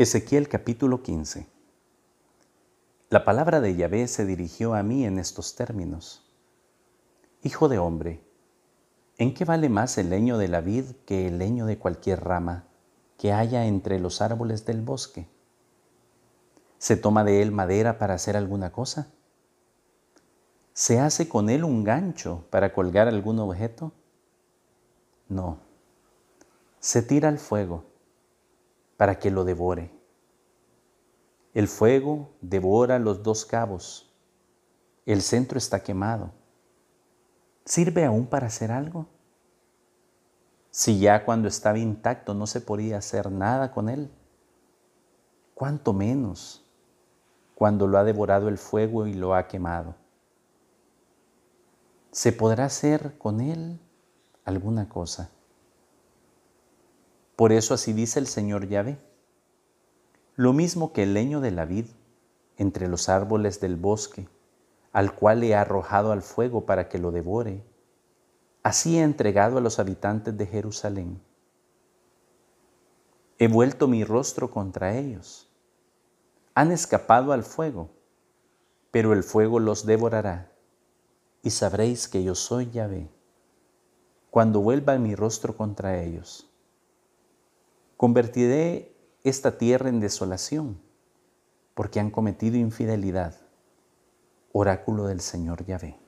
Ezequiel capítulo 15 La palabra de Yahvé se dirigió a mí en estos términos. Hijo de hombre, ¿en qué vale más el leño de la vid que el leño de cualquier rama que haya entre los árboles del bosque? ¿Se toma de él madera para hacer alguna cosa? ¿Se hace con él un gancho para colgar algún objeto? No. Se tira al fuego para que lo devore. El fuego devora los dos cabos. El centro está quemado. ¿Sirve aún para hacer algo? Si ya cuando estaba intacto no se podía hacer nada con él, cuánto menos cuando lo ha devorado el fuego y lo ha quemado. ¿Se podrá hacer con él alguna cosa? Por eso así dice el Señor Yahvé. Lo mismo que el leño de la vid entre los árboles del bosque, al cual he arrojado al fuego para que lo devore, así he entregado a los habitantes de Jerusalén. He vuelto mi rostro contra ellos. Han escapado al fuego, pero el fuego los devorará, y sabréis que yo soy Yahvé, cuando vuelva mi rostro contra ellos. Convertiré esta tierra en desolación, porque han cometido infidelidad. Oráculo del Señor Yahvé.